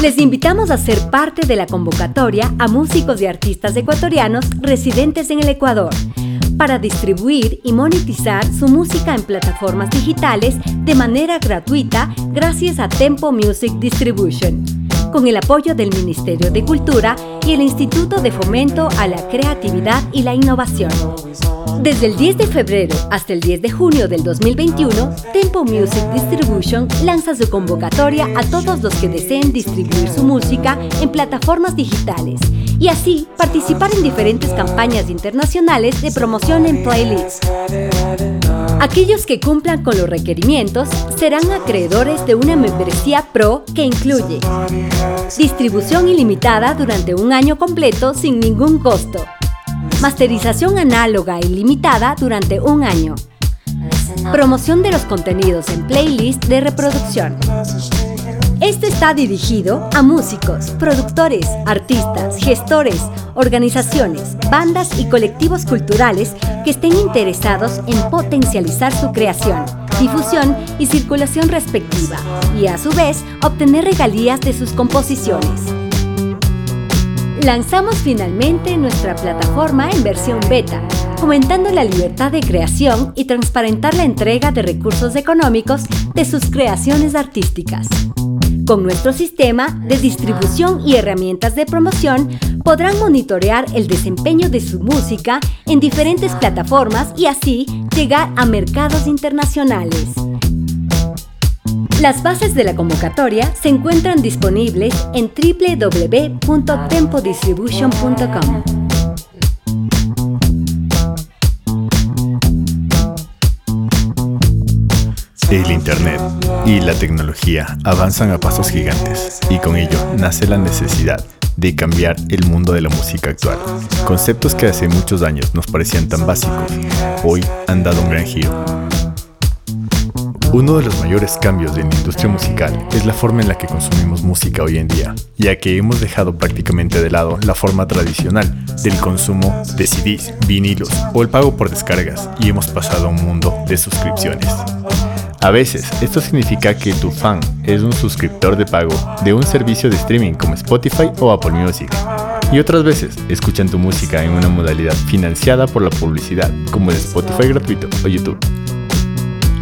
Les invitamos a ser parte de la convocatoria a músicos y artistas ecuatorianos residentes en el Ecuador para distribuir y monetizar su música en plataformas digitales de manera gratuita gracias a Tempo Music Distribution, con el apoyo del Ministerio de Cultura y el Instituto de Fomento a la Creatividad y la Innovación. Desde el 10 de febrero hasta el 10 de junio del 2021, Tempo Music Distribution lanza su convocatoria a todos los que deseen distribuir su música en plataformas digitales y así participar en diferentes campañas internacionales de promoción en playlists. Aquellos que cumplan con los requerimientos serán acreedores de una membresía pro que incluye distribución ilimitada durante un año completo sin ningún costo Masterización análoga y limitada durante un año. Promoción de los contenidos en playlist de reproducción. Esto está dirigido a músicos, productores, artistas, gestores, organizaciones, bandas y colectivos culturales que estén interesados en potencializar su creación, difusión y circulación respectiva y a su vez obtener regalías de sus composiciones. Lanzamos finalmente nuestra plataforma en versión beta, fomentando la libertad de creación y transparentar la entrega de recursos económicos de sus creaciones artísticas. Con nuestro sistema de distribución y herramientas de promoción, podrán monitorear el desempeño de su música en diferentes plataformas y así llegar a mercados internacionales. Las bases de la convocatoria se encuentran disponibles en www.tempodistribution.com. El Internet y la tecnología avanzan a pasos gigantes y con ello nace la necesidad de cambiar el mundo de la música actual. Conceptos que hace muchos años nos parecían tan básicos, hoy han dado un gran giro uno de los mayores cambios en la industria musical es la forma en la que consumimos música hoy en día, ya que hemos dejado prácticamente de lado la forma tradicional del consumo de CDs, vinilos o el pago por descargas y hemos pasado a un mundo de suscripciones. A veces, esto significa que tu fan es un suscriptor de pago de un servicio de streaming como Spotify o Apple Music. Y otras veces, escuchan tu música en una modalidad financiada por la publicidad, como el Spotify gratuito o YouTube.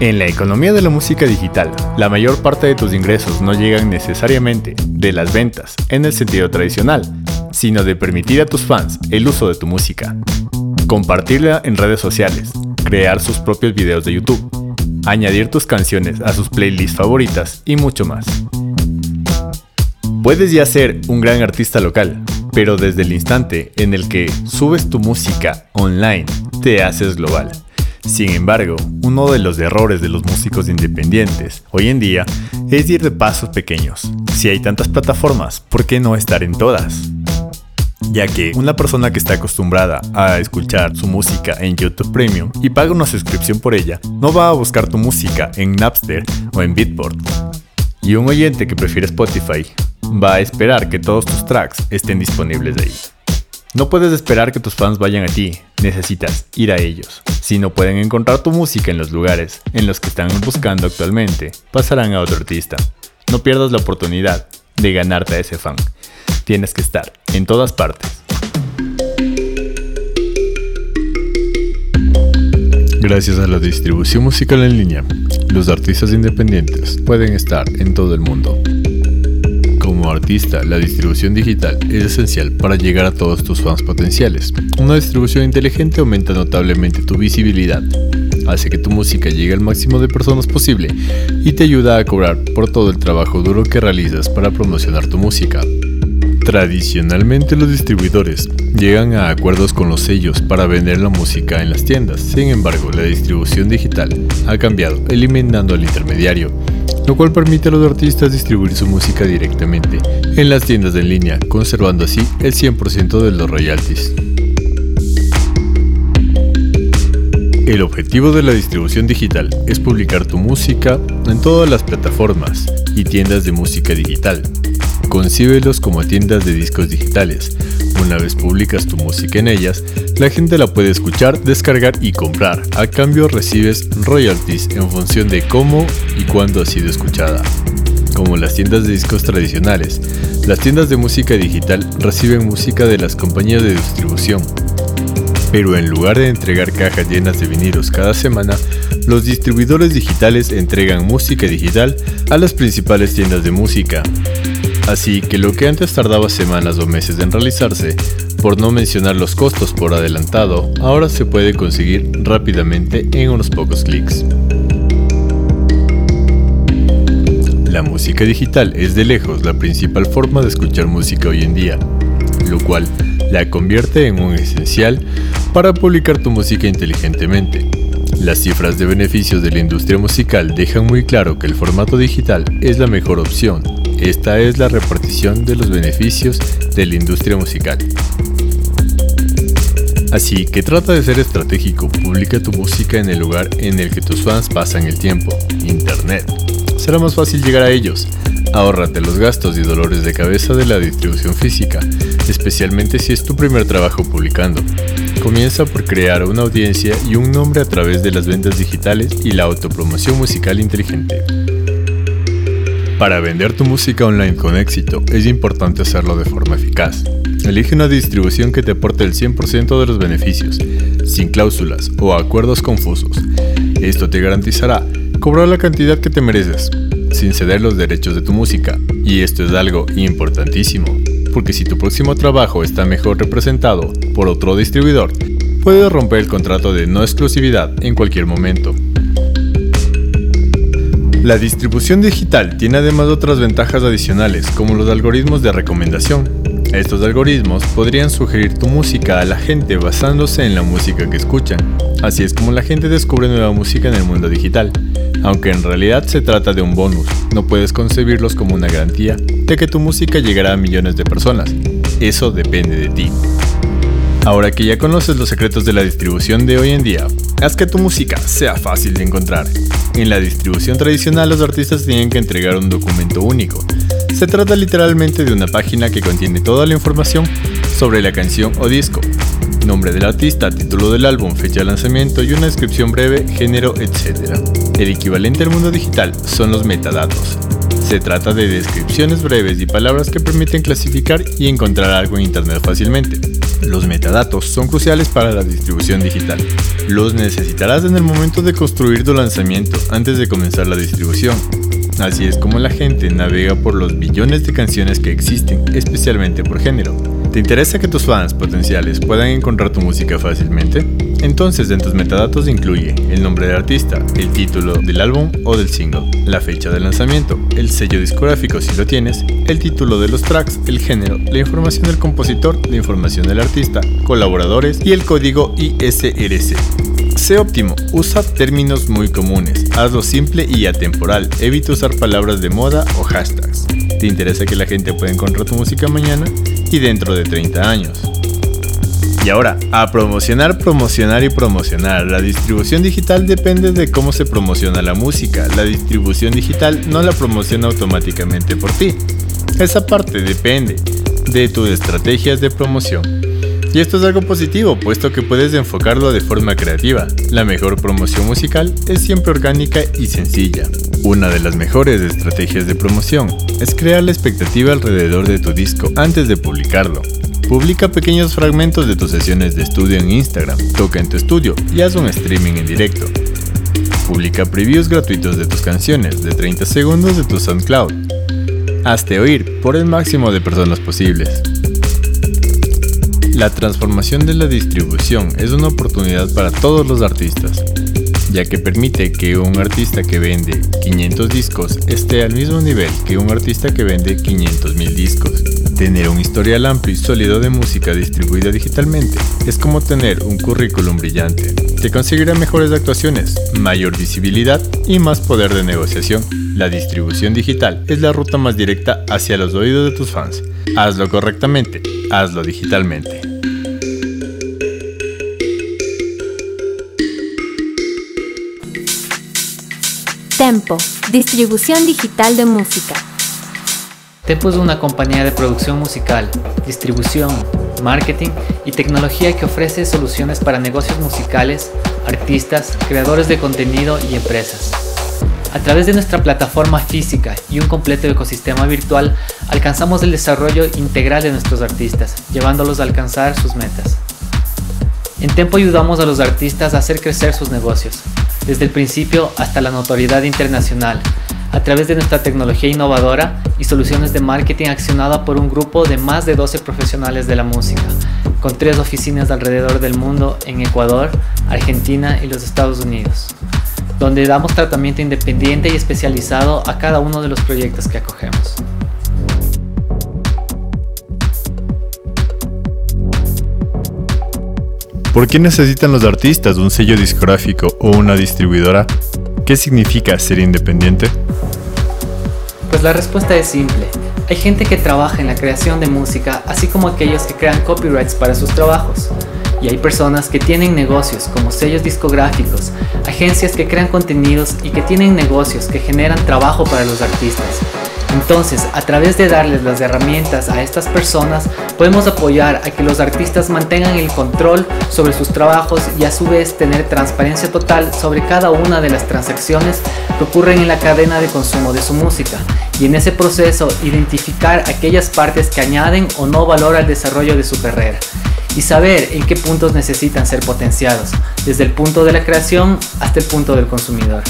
En la economía de la música digital, la mayor parte de tus ingresos no llegan necesariamente de las ventas en el sentido tradicional, sino de permitir a tus fans el uso de tu música, compartirla en redes sociales, crear sus propios videos de YouTube, añadir tus canciones a sus playlists favoritas y mucho más. Puedes ya ser un gran artista local, pero desde el instante en el que subes tu música online, te haces global. Sin embargo, uno de los errores de los músicos independientes hoy en día es ir de pasos pequeños. Si hay tantas plataformas, ¿por qué no estar en todas? ya que una persona que está acostumbrada a escuchar su música en YouTube Premium y paga una suscripción por ella, no va a buscar tu música en Napster o en Beatport. Y un oyente que prefiere Spotify va a esperar que todos tus tracks estén disponibles ahí. No puedes esperar que tus fans vayan a ti, necesitas ir a ellos. Si no pueden encontrar tu música en los lugares en los que están buscando actualmente, pasarán a otro artista. No pierdas la oportunidad de ganarte a ese fan. Tienes que estar en todas partes. Gracias a la distribución musical en línea, los artistas independientes pueden estar en todo el mundo artista, la distribución digital es esencial para llegar a todos tus fans potenciales. Una distribución inteligente aumenta notablemente tu visibilidad, hace que tu música llegue al máximo de personas posible y te ayuda a cobrar por todo el trabajo duro que realizas para promocionar tu música. Tradicionalmente los distribuidores llegan a acuerdos con los sellos para vender la música en las tiendas, sin embargo la distribución digital ha cambiado eliminando al intermediario lo cual permite a los artistas distribuir su música directamente en las tiendas en línea, conservando así el 100% de los royalties. El objetivo de la distribución digital es publicar tu música en todas las plataformas y tiendas de música digital. Concíbelos como tiendas de discos digitales, una vez publicas tu música en ellas, la gente la puede escuchar, descargar y comprar. A cambio recibes royalties en función de cómo y cuándo ha sido escuchada. Como las tiendas de discos tradicionales, las tiendas de música digital reciben música de las compañías de distribución. Pero en lugar de entregar cajas llenas de vinilos cada semana, los distribuidores digitales entregan música digital a las principales tiendas de música. Así que lo que antes tardaba semanas o meses en realizarse, por no mencionar los costos por adelantado, ahora se puede conseguir rápidamente en unos pocos clics. La música digital es de lejos la principal forma de escuchar música hoy en día, lo cual la convierte en un esencial para publicar tu música inteligentemente. Las cifras de beneficios de la industria musical dejan muy claro que el formato digital es la mejor opción. Esta es la repartición de los beneficios de la industria musical. Así que trata de ser estratégico, publica tu música en el lugar en el que tus fans pasan el tiempo, Internet será más fácil llegar a ellos. Ahórrate los gastos y dolores de cabeza de la distribución física, especialmente si es tu primer trabajo publicando. Comienza por crear una audiencia y un nombre a través de las ventas digitales y la autopromoción musical inteligente. Para vender tu música online con éxito, es importante hacerlo de forma eficaz. Elige una distribución que te aporte el 100% de los beneficios, sin cláusulas o acuerdos confusos. Esto te garantizará cobrar la cantidad que te mereces, sin ceder los derechos de tu música. Y esto es algo importantísimo, porque si tu próximo trabajo está mejor representado por otro distribuidor, puedes romper el contrato de no exclusividad en cualquier momento. La distribución digital tiene además otras ventajas adicionales, como los algoritmos de recomendación. Estos algoritmos podrían sugerir tu música a la gente basándose en la música que escuchan. Así es como la gente descubre nueva música en el mundo digital aunque en realidad se trata de un bonus. No puedes concebirlos como una garantía de que tu música llegará a millones de personas. Eso depende de ti. Ahora que ya conoces los secretos de la distribución de hoy en día, haz que tu música sea fácil de encontrar. En la distribución tradicional los artistas tienen que entregar un documento único. Se trata literalmente de una página que contiene toda la información sobre la canción o disco, nombre del artista, título del álbum, fecha de lanzamiento y una descripción breve, género, etc. El equivalente al mundo digital son los metadatos. Se trata de descripciones breves y palabras que permiten clasificar y encontrar algo en Internet fácilmente. Los metadatos son cruciales para la distribución digital. Los necesitarás en el momento de construir tu lanzamiento antes de comenzar la distribución. Así es como la gente navega por los billones de canciones que existen, especialmente por género. ¿Te interesa que tus fans potenciales puedan encontrar tu música fácilmente? Entonces en tus metadatos incluye el nombre del artista, el título del álbum o del single, la fecha de lanzamiento, el sello discográfico si lo tienes, el título de los tracks, el género, la información del compositor, la información del artista, colaboradores y el código ISRC. Sé óptimo, usa términos muy comunes, hazlo simple y atemporal, evita usar palabras de moda o hashtags. ¿Te interesa que la gente pueda encontrar tu música mañana? y dentro de 30 años. Y ahora, a promocionar, promocionar y promocionar. La distribución digital depende de cómo se promociona la música. La distribución digital no la promociona automáticamente por ti. Esa parte depende de tus estrategias de promoción. Y esto es algo positivo, puesto que puedes enfocarlo de forma creativa. La mejor promoción musical es siempre orgánica y sencilla. Una de las mejores estrategias de promoción es crear la expectativa alrededor de tu disco antes de publicarlo. Publica pequeños fragmentos de tus sesiones de estudio en Instagram, toca en tu estudio y haz un streaming en directo. Publica previews gratuitos de tus canciones de 30 segundos de tu SoundCloud. Hazte oír por el máximo de personas posibles. La transformación de la distribución es una oportunidad para todos los artistas ya que permite que un artista que vende 500 discos esté al mismo nivel que un artista que vende 500.000 discos. Tener un historial amplio y sólido de música distribuida digitalmente es como tener un currículum brillante. Te conseguirá mejores actuaciones, mayor visibilidad y más poder de negociación. La distribución digital es la ruta más directa hacia los oídos de tus fans. Hazlo correctamente, hazlo digitalmente. Tempo, distribución digital de música. Tempo es una compañía de producción musical, distribución, marketing y tecnología que ofrece soluciones para negocios musicales, artistas, creadores de contenido y empresas. A través de nuestra plataforma física y un completo ecosistema virtual, alcanzamos el desarrollo integral de nuestros artistas, llevándolos a alcanzar sus metas. En Tempo ayudamos a los artistas a hacer crecer sus negocios, desde el principio hasta la notoriedad internacional, a través de nuestra tecnología innovadora y soluciones de marketing accionada por un grupo de más de 12 profesionales de la música, con tres oficinas alrededor del mundo en Ecuador, Argentina y los Estados Unidos donde damos tratamiento independiente y especializado a cada uno de los proyectos que acogemos. ¿Por qué necesitan los artistas un sello discográfico o una distribuidora? ¿Qué significa ser independiente? Pues la respuesta es simple. Hay gente que trabaja en la creación de música, así como aquellos que crean copyrights para sus trabajos. Y hay personas que tienen negocios como sellos discográficos, agencias que crean contenidos y que tienen negocios que generan trabajo para los artistas. Entonces, a través de darles las herramientas a estas personas, podemos apoyar a que los artistas mantengan el control sobre sus trabajos y a su vez tener transparencia total sobre cada una de las transacciones que ocurren en la cadena de consumo de su música y en ese proceso identificar aquellas partes que añaden o no valor al desarrollo de su carrera y saber en qué puntos necesitan ser potenciados, desde el punto de la creación hasta el punto del consumidor.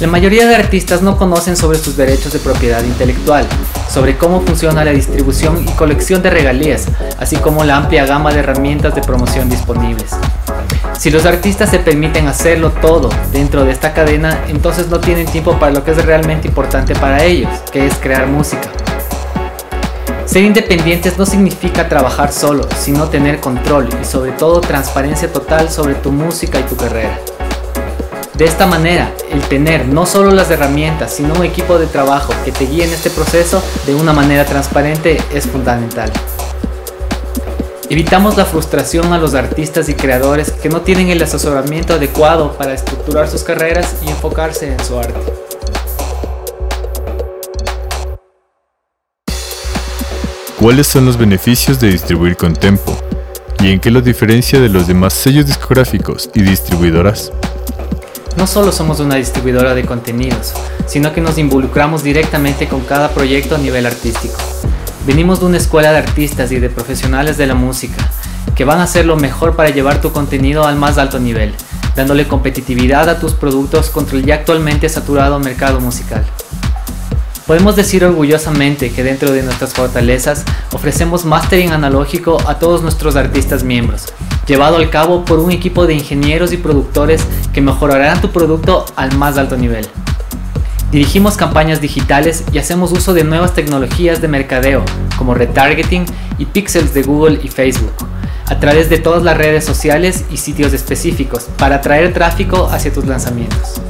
La mayoría de artistas no conocen sobre sus derechos de propiedad intelectual, sobre cómo funciona la distribución y colección de regalías, así como la amplia gama de herramientas de promoción disponibles. Si los artistas se permiten hacerlo todo dentro de esta cadena, entonces no tienen tiempo para lo que es realmente importante para ellos, que es crear música. Ser independientes no significa trabajar solo, sino tener control y sobre todo transparencia total sobre tu música y tu carrera. De esta manera, el tener no solo las herramientas, sino un equipo de trabajo que te guíe en este proceso de una manera transparente es fundamental. Evitamos la frustración a los artistas y creadores que no tienen el asesoramiento adecuado para estructurar sus carreras y enfocarse en su arte. ¿Cuáles son los beneficios de distribuir con Tempo? ¿Y en qué lo diferencia de los demás sellos discográficos y distribuidoras? No solo somos una distribuidora de contenidos, sino que nos involucramos directamente con cada proyecto a nivel artístico. Venimos de una escuela de artistas y de profesionales de la música, que van a hacer lo mejor para llevar tu contenido al más alto nivel, dándole competitividad a tus productos contra el ya actualmente saturado mercado musical. Podemos decir orgullosamente que dentro de nuestras fortalezas ofrecemos mastering analógico a todos nuestros artistas miembros, llevado al cabo por un equipo de ingenieros y productores que mejorarán tu producto al más alto nivel. Dirigimos campañas digitales y hacemos uso de nuevas tecnologías de mercadeo como retargeting y pixels de Google y Facebook a través de todas las redes sociales y sitios específicos para atraer tráfico hacia tus lanzamientos.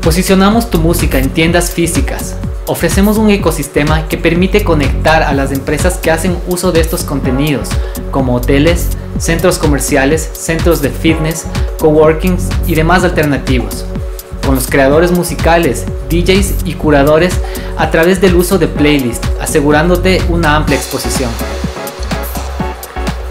Posicionamos tu música en tiendas físicas. Ofrecemos un ecosistema que permite conectar a las empresas que hacen uso de estos contenidos, como hoteles, centros comerciales, centros de fitness, coworkings y demás alternativos, con los creadores musicales, DJs y curadores a través del uso de playlists, asegurándote una amplia exposición.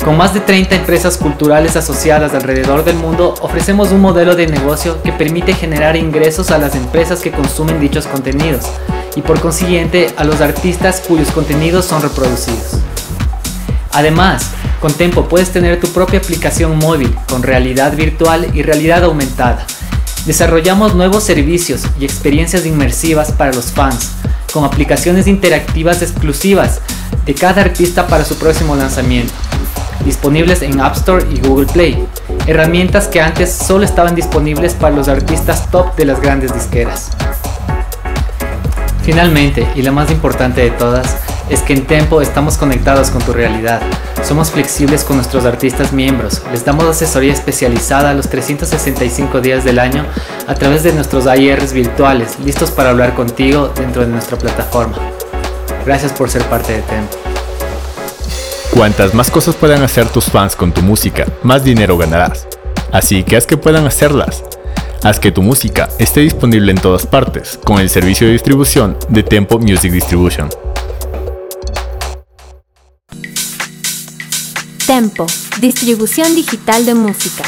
Con más de 30 empresas culturales asociadas alrededor del mundo, ofrecemos un modelo de negocio que permite generar ingresos a las empresas que consumen dichos contenidos y por consiguiente a los artistas cuyos contenidos son reproducidos. Además, con Tempo puedes tener tu propia aplicación móvil con realidad virtual y realidad aumentada. Desarrollamos nuevos servicios y experiencias inmersivas para los fans, con aplicaciones interactivas exclusivas de cada artista para su próximo lanzamiento disponibles en App Store y Google Play, herramientas que antes solo estaban disponibles para los artistas top de las grandes disqueras. Finalmente, y la más importante de todas, es que en Tempo estamos conectados con tu realidad. Somos flexibles con nuestros artistas miembros. Les damos asesoría especializada los 365 días del año a través de nuestros IRs virtuales, listos para hablar contigo dentro de nuestra plataforma. Gracias por ser parte de Tempo. Cuantas más cosas puedan hacer tus fans con tu música, más dinero ganarás. Así que haz que puedan hacerlas. Haz que tu música esté disponible en todas partes con el servicio de distribución de Tempo Music Distribution. Tempo, distribución digital de música.